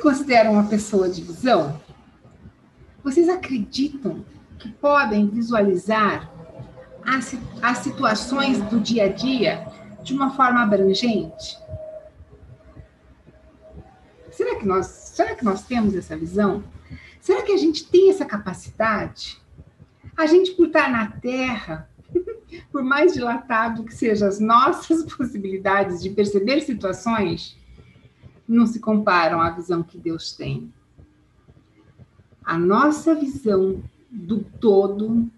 consideram uma pessoa de visão? Vocês acreditam que podem visualizar as, as situações do dia a dia de uma forma abrangente? Será que nós, será que nós temos essa visão? Será que a gente tem essa capacidade? A gente, por estar na Terra, por mais dilatado que sejam as nossas possibilidades de perceber situações, não se comparam à visão que Deus tem. A nossa visão do todo,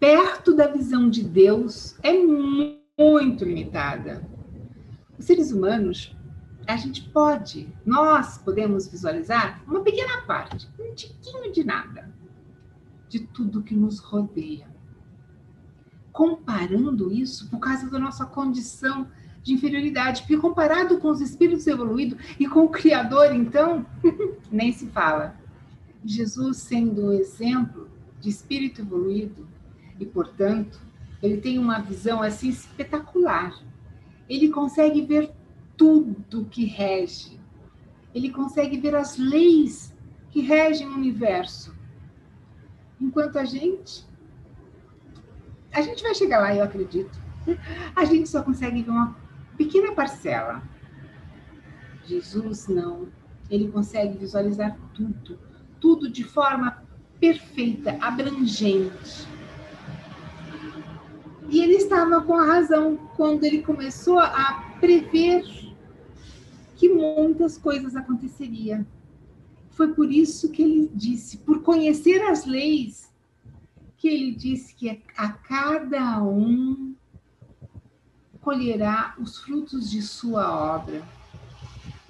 perto da visão de Deus, é muito limitada. Os seres humanos, a gente pode, nós podemos visualizar uma pequena parte, um tiquinho de nada, de tudo que nos rodeia. Comparando isso por causa da nossa condição de inferioridade, porque comparado com os espíritos evoluídos e com o Criador, então, nem se fala. Jesus sendo um exemplo de espírito evoluído e, portanto, ele tem uma visão assim espetacular. Ele consegue ver tudo que rege. Ele consegue ver as leis que regem o universo. Enquanto a gente a gente vai chegar lá, eu acredito. A gente só consegue ver uma pequena parcela. Jesus não. Ele consegue visualizar tudo, tudo de forma perfeita, abrangente. E ele estava com a razão quando ele começou a prever que muitas coisas aconteceriam. Foi por isso que ele disse, por conhecer as leis, que ele disse que a cada um colherá os frutos de sua obra.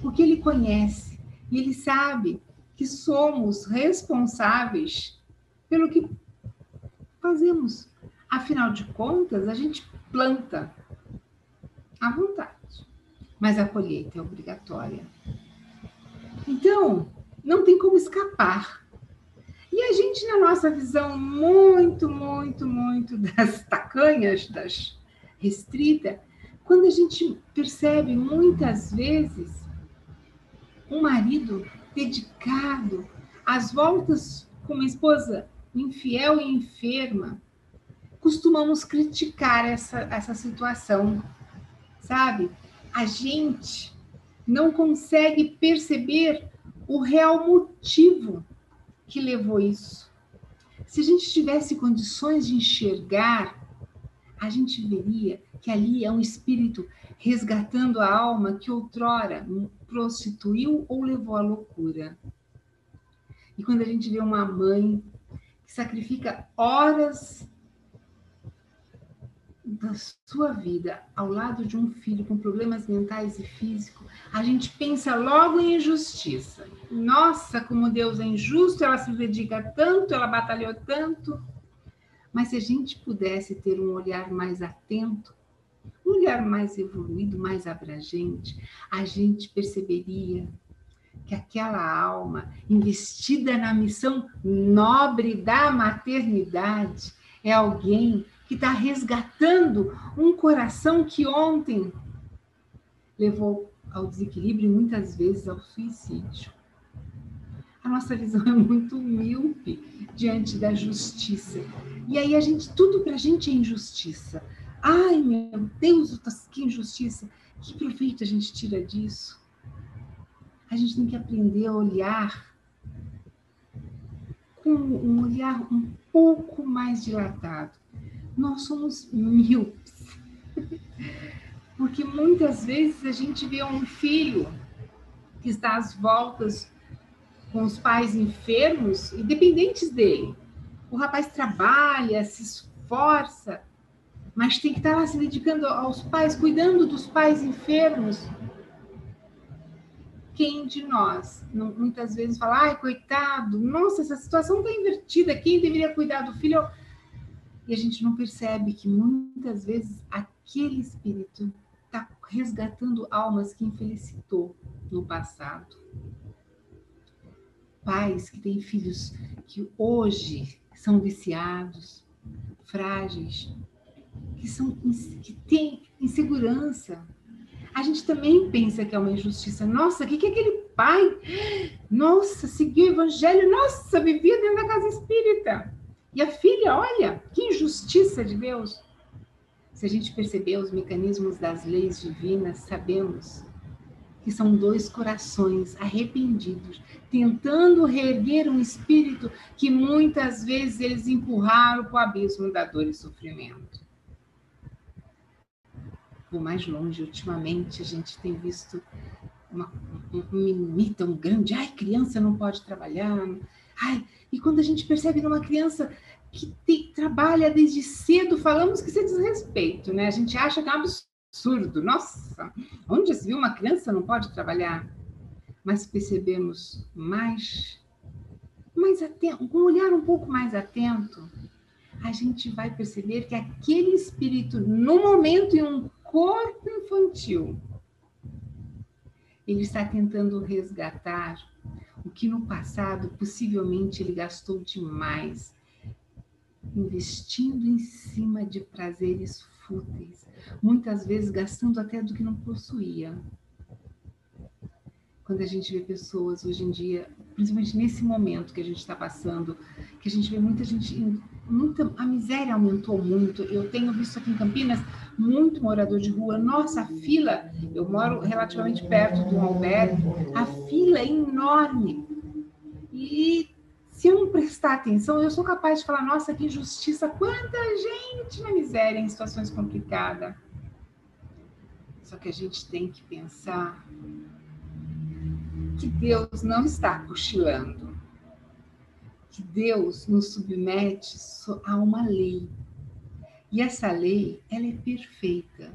Porque ele conhece e ele sabe que somos responsáveis pelo que fazemos. Afinal de contas, a gente planta à vontade, mas a colheita é obrigatória. Então, não tem como escapar. E a gente, na nossa visão muito, muito, muito das tacanhas, das restrita, quando a gente percebe muitas vezes um marido dedicado às voltas com uma esposa infiel e enferma, costumamos criticar essa, essa situação, sabe? A gente não consegue perceber o real motivo que levou isso. Se a gente tivesse condições de enxergar a gente veria que ali é um espírito resgatando a alma que outrora prostituiu ou levou à loucura. E quando a gente vê uma mãe que sacrifica horas da sua vida ao lado de um filho com problemas mentais e físicos, a gente pensa logo em injustiça. Nossa, como Deus é injusto, ela se dedica tanto, ela batalhou tanto. Mas se a gente pudesse ter um olhar mais atento, um olhar mais evoluído, mais abrangente, a gente perceberia que aquela alma investida na missão nobre da maternidade é alguém que está resgatando um coração que ontem levou ao desequilíbrio e muitas vezes ao suicídio. A nossa visão é muito míope diante da justiça. E aí a gente, tudo para a gente é injustiça. Ai, meu Deus, que injustiça. Que proveito a gente tira disso? A gente tem que aprender a olhar com um olhar um pouco mais dilatado. Nós somos míopes. Porque muitas vezes a gente vê um filho que está às voltas com os pais enfermos e dependentes dele. O rapaz trabalha, se esforça, mas tem que estar lá se dedicando aos pais, cuidando dos pais enfermos. Quem de nós não, muitas vezes fala, ai, coitado, nossa, essa situação está invertida, quem deveria cuidar do filho? E a gente não percebe que muitas vezes aquele espírito está resgatando almas que infelicitou no passado pais que têm filhos que hoje são viciados, frágeis, que, são, que têm insegurança. A gente também pensa que é uma injustiça. Nossa, o que, que aquele pai, nossa, seguiu o evangelho, nossa, vivia dentro da casa espírita. E a filha, olha, que injustiça de Deus. Se a gente perceber os mecanismos das leis divinas, sabemos que são dois corações arrependidos, tentando reerguer um espírito que muitas vezes eles empurraram para o abismo da dor e sofrimento. Vou mais longe, ultimamente a gente tem visto uma, um, um mimimi tão grande, ai, criança não pode trabalhar, ai, e quando a gente percebe numa criança que te, trabalha desde cedo, falamos que isso é desrespeito, né? A gente acha que é um absurdo. Nossa, onde se viu uma criança não pode trabalhar? Mas percebemos mais, mais atento, com um olhar um pouco mais atento, a gente vai perceber que aquele espírito, no momento em um corpo infantil, ele está tentando resgatar o que no passado possivelmente ele gastou demais investindo em cima de prazeres fúteis, muitas vezes gastando até do que não possuía. Quando a gente vê pessoas hoje em dia, principalmente nesse momento que a gente está passando, que a gente vê muita gente, muita, a miséria aumentou muito. Eu tenho visto aqui em Campinas muito morador de rua. Nossa, a fila, eu moro relativamente perto de um albergue, a fila é enorme. E se eu não prestar atenção, eu sou capaz de falar: nossa, que injustiça, quanta gente na miséria em situações complicadas. Só que a gente tem que pensar que Deus não está cochilando, que Deus nos submete a uma lei. E essa lei, ela é perfeita.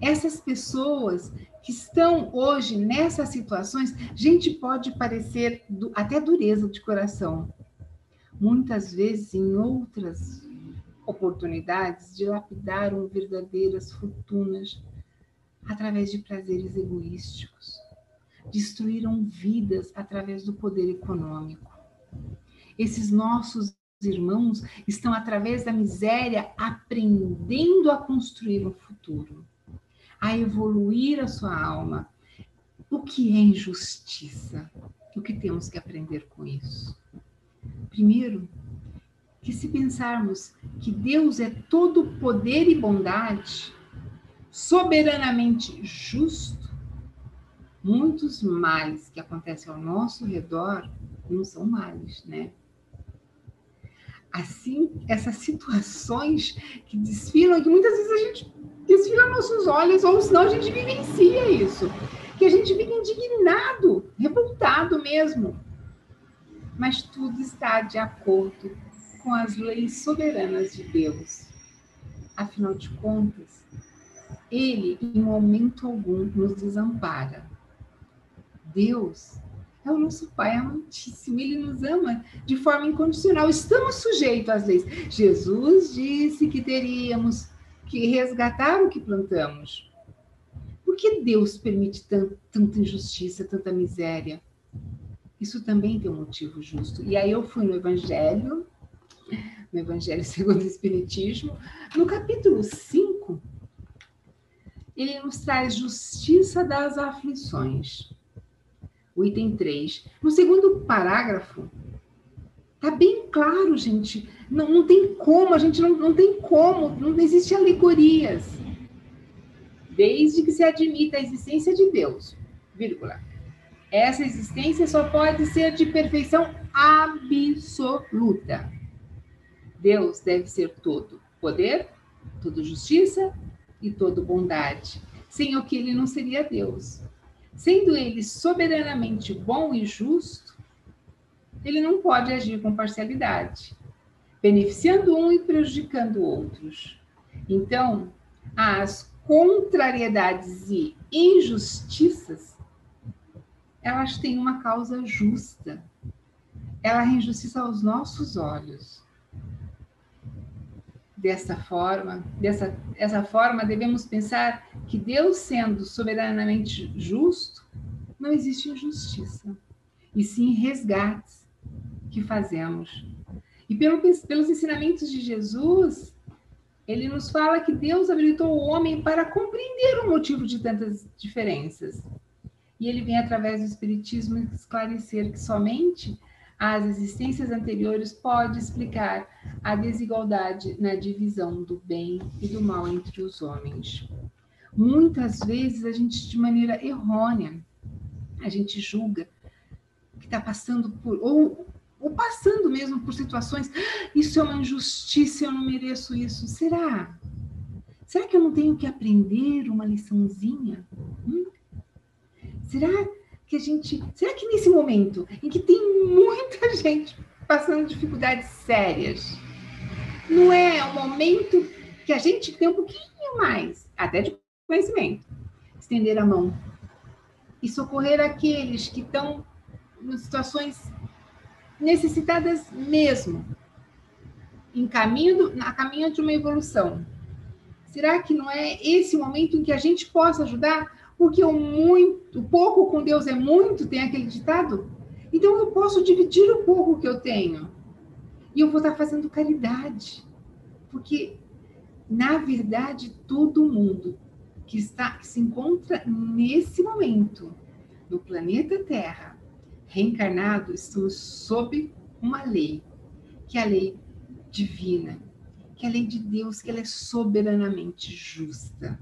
Essas pessoas que estão hoje nessas situações, gente pode parecer até dureza de coração. Muitas vezes, em outras oportunidades, dilapidaram verdadeiras fortunas através de prazeres egoísticos. Destruíram vidas através do poder econômico. Esses nossos irmãos estão, através da miséria, aprendendo a construir um futuro a evoluir a sua alma. O que é injustiça? O que temos que aprender com isso? Primeiro, que se pensarmos que Deus é todo poder e bondade, soberanamente justo, muitos males que acontecem ao nosso redor não são males, né? Assim, essas situações que desfilam, que muitas vezes a gente desfila nossos olhos, ou senão a gente vivencia isso. Que a gente fica indignado, revoltado mesmo. Mas tudo está de acordo com as leis soberanas de Deus. Afinal de contas, Ele, em momento algum, nos desampara. Deus é o nosso Pai amantíssimo, Ele nos ama de forma incondicional. Estamos sujeitos às leis. Jesus disse que teríamos que resgatar o que plantamos. Por que Deus permite tanta injustiça, tanta miséria? Isso também tem um motivo justo. E aí eu fui no Evangelho, no Evangelho segundo o Espiritismo, no capítulo 5, ele nos traz justiça das aflições. O item 3. No segundo parágrafo, Tá bem claro, gente. Não, não tem como, a gente não, não tem como, não existe alegorias. Desde que se admita a existência de Deus, vírgula. Essa existência só pode ser de perfeição absoluta. Deus deve ser todo poder, toda justiça e toda bondade, sem o que ele não seria Deus. Sendo ele soberanamente bom e justo, ele não pode agir com parcialidade, beneficiando um e prejudicando outros. Então, as contrariedades e injustiças, elas têm uma causa justa. Ela é injustiça aos nossos olhos. Dessa forma, dessa essa forma, devemos pensar que Deus, sendo soberanamente justo, não existe injustiça, e sim resgates que fazemos. E pelo, pelos ensinamentos de Jesus, ele nos fala que Deus habilitou o homem para compreender o motivo de tantas diferenças. E ele vem, através do Espiritismo, esclarecer que somente as existências anteriores pode explicar a desigualdade na divisão do bem e do mal entre os homens. Muitas vezes a gente, de maneira errônea, a gente julga que está passando por, ou, ou passando mesmo por situações, ah, isso é uma injustiça, eu não mereço isso. Será? Será que eu não tenho que aprender uma liçãozinha? Hum? Será que a gente. Será que nesse momento em que tem muita gente passando dificuldades sérias, não é o momento que a gente tem um pouquinho mais, até de conhecimento, estender a mão e socorrer aqueles que estão em situações necessitadas mesmo, em caminho, a caminho de uma evolução. Será que não é esse momento em que a gente possa ajudar? Porque o muito, o pouco com Deus é muito, tem aquele ditado. Então eu posso dividir o pouco que eu tenho. E eu vou estar fazendo caridade. Porque na verdade todo mundo que está que se encontra nesse momento no planeta Terra, reencarnado, estamos sob uma lei, que é a lei divina, que é a lei de Deus, que ela é soberanamente justa.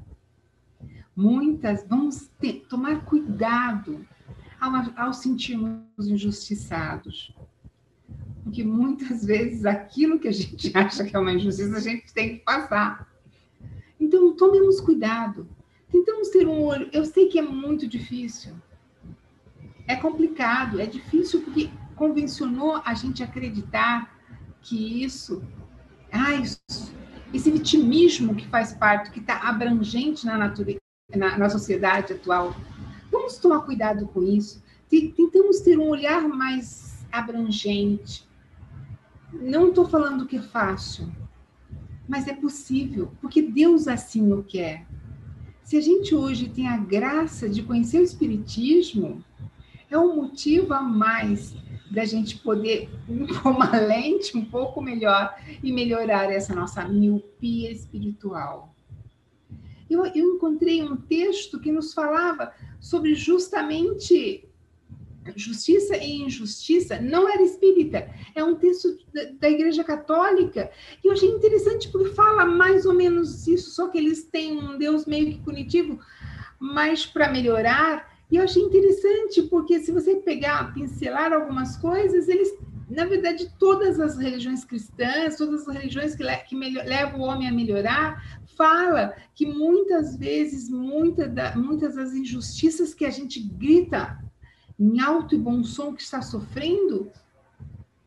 Muitas, vamos ter, tomar cuidado ao, ao sentirmos injustiçados. Porque muitas vezes aquilo que a gente acha que é uma injustiça, a gente tem que passar. Então, tomemos cuidado. Tentamos ter um olho. Eu sei que é muito difícil. É complicado, é difícil porque convencionou a gente acreditar que isso, ah, isso, esse vitimismo que faz parte, que está abrangente na, natureza, na, na sociedade atual, vamos tomar cuidado com isso. Tentamos ter um olhar mais abrangente. Não estou falando que é fácil, mas é possível, porque Deus assim o quer. Se a gente hoje tem a graça de conhecer o Espiritismo, é um motivo a mais da gente poder com uma lente um pouco melhor e melhorar essa nossa miopia espiritual. Eu, eu encontrei um texto que nos falava sobre justamente justiça e injustiça, não era espírita, é um texto da, Igreja Católica, e eu achei interessante porque fala mais ou menos isso, só que eles têm um Deus meio que punitivo, mas para melhorar. E eu achei interessante porque se você pegar, pincelar algumas coisas, eles, na verdade, todas as religiões cristãs, todas as religiões que, le que levam o homem a melhorar, fala que muitas vezes, muita da, muitas das injustiças que a gente grita em alto e bom som que está sofrendo,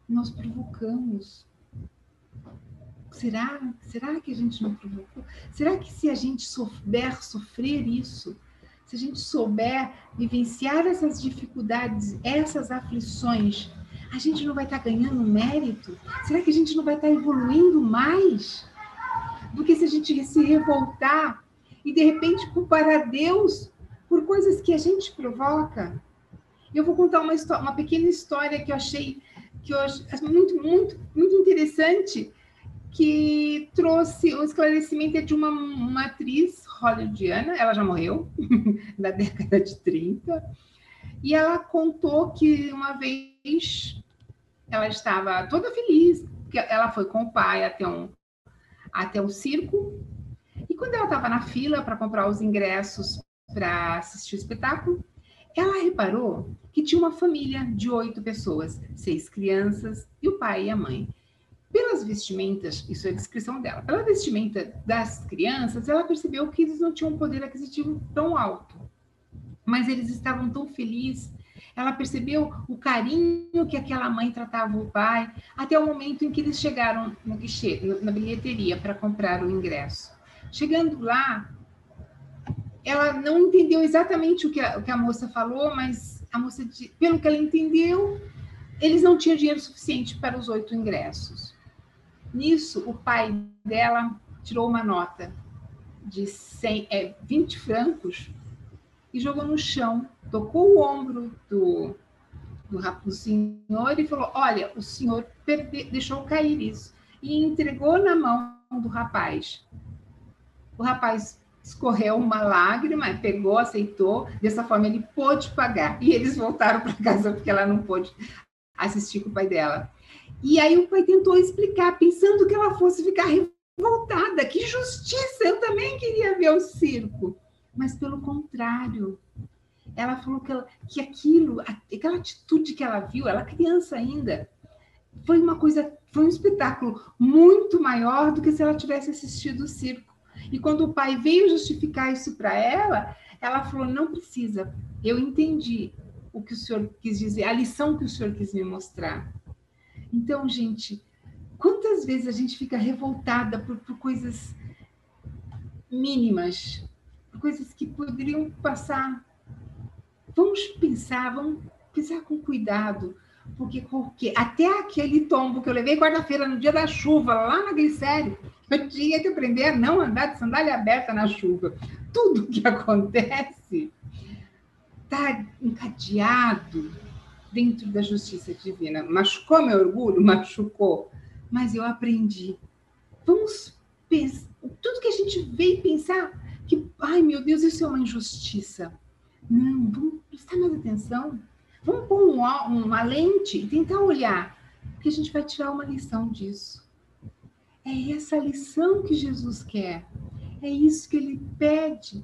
nós provocamos. Será? Será que a gente não provocou? Será que se a gente souber sofrer isso, se a gente souber vivenciar essas dificuldades, essas aflições, a gente não vai estar ganhando mérito? Será que a gente não vai estar evoluindo mais? Do que se a gente se revoltar e de repente culpar a Deus por coisas que a gente provoca? Eu vou contar uma, história, uma pequena história que eu achei que eu muito, muito, muito interessante, que trouxe um esclarecimento de uma, uma atriz hollywoodiana, ela já morreu, na década de 30, e ela contou que uma vez ela estava toda feliz, que ela foi com o pai até um, até um circo, e quando ela estava na fila para comprar os ingressos para assistir o espetáculo, ela reparou que tinha uma família de oito pessoas, seis crianças e o pai e a mãe. Pelas vestimentas, isso é a descrição dela, pela vestimenta das crianças, ela percebeu que eles não tinham um poder aquisitivo tão alto, mas eles estavam tão felizes. Ela percebeu o carinho que aquela mãe tratava o pai, até o momento em que eles chegaram no guichê, na bilheteria, para comprar o ingresso. Chegando lá, ela não entendeu exatamente o que a, o que a moça falou, mas a moça, pelo que ela entendeu, eles não tinham dinheiro suficiente para os oito ingressos. Nisso, o pai dela tirou uma nota de 100, é, 20 francos e jogou no chão, tocou o ombro do, do, senhor e falou: Olha, o senhor perde, deixou cair isso. E entregou na mão do rapaz. O rapaz escorreu uma lágrima, pegou, aceitou. Dessa forma, ele pôde pagar. E eles voltaram para casa porque ela não pôde assistir com o pai dela. E aí o pai tentou explicar, pensando que ela fosse ficar revoltada. Que justiça! Eu também queria ver o circo. Mas pelo contrário, ela falou que, ela, que aquilo, aquela atitude que ela viu, ela criança ainda, foi uma coisa, foi um espetáculo muito maior do que se ela tivesse assistido o circo. E quando o pai veio justificar isso para ela, ela falou: não precisa, eu entendi o que o senhor quis dizer, a lição que o senhor quis me mostrar. Então, gente, quantas vezes a gente fica revoltada por, por coisas mínimas, por coisas que poderiam passar. Vamos pensar, vamos pensar com cuidado, porque, até aquele tombo que eu levei quarta-feira no dia da chuva, lá na Glicério, eu tinha que aprender a não andar de sandália aberta na chuva. Tudo que acontece está encadeado dentro da justiça divina. Machucou meu orgulho? Machucou. Mas eu aprendi. Vamos pensar. Tudo que a gente veio pensar que, ai meu Deus, isso é uma injustiça. Não, vamos prestar mais atenção. Vamos pôr uma, uma lente e tentar olhar, porque a gente vai tirar uma lição disso. É essa lição que Jesus quer. É isso que ele pede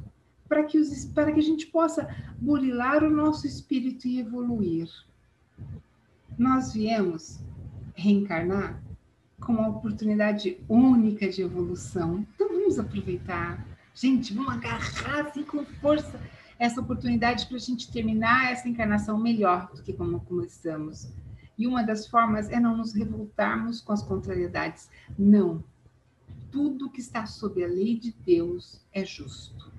para que, os, para que a gente possa burilar o nosso espírito e evoluir. Nós viemos reencarnar com uma oportunidade única de evolução. Então vamos aproveitar. Gente, vamos agarrar assim com força essa oportunidade para a gente terminar essa encarnação melhor do que como começamos. E uma das formas é não nos revoltarmos com as contrariedades. Não. Tudo que está sob a lei de Deus é justo.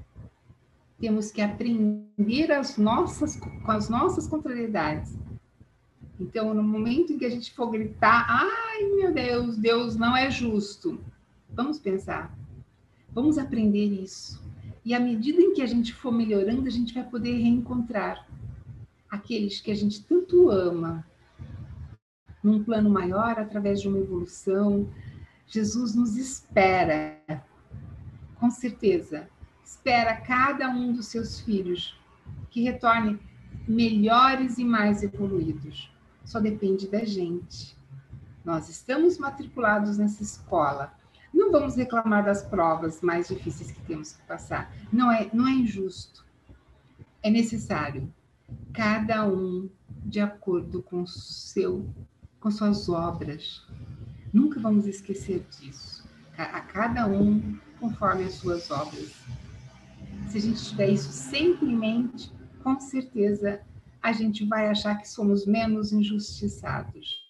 Temos que aprender as nossas, com as nossas contrariedades. Então, no momento em que a gente for gritar, ai meu Deus, Deus não é justo, vamos pensar, vamos aprender isso. E à medida em que a gente for melhorando, a gente vai poder reencontrar aqueles que a gente tanto ama, num plano maior, através de uma evolução. Jesus nos espera, com certeza, espera cada um dos seus filhos que retorne melhores e mais evoluídos. Só depende da gente. Nós estamos matriculados nessa escola. Não vamos reclamar das provas mais difíceis que temos que passar. Não é, não é injusto. É necessário. Cada um de acordo com seu, com suas obras. Nunca vamos esquecer disso. A cada um conforme as suas obras. Se a gente tiver isso sempre em mente, com certeza a gente vai achar que somos menos injustiçados.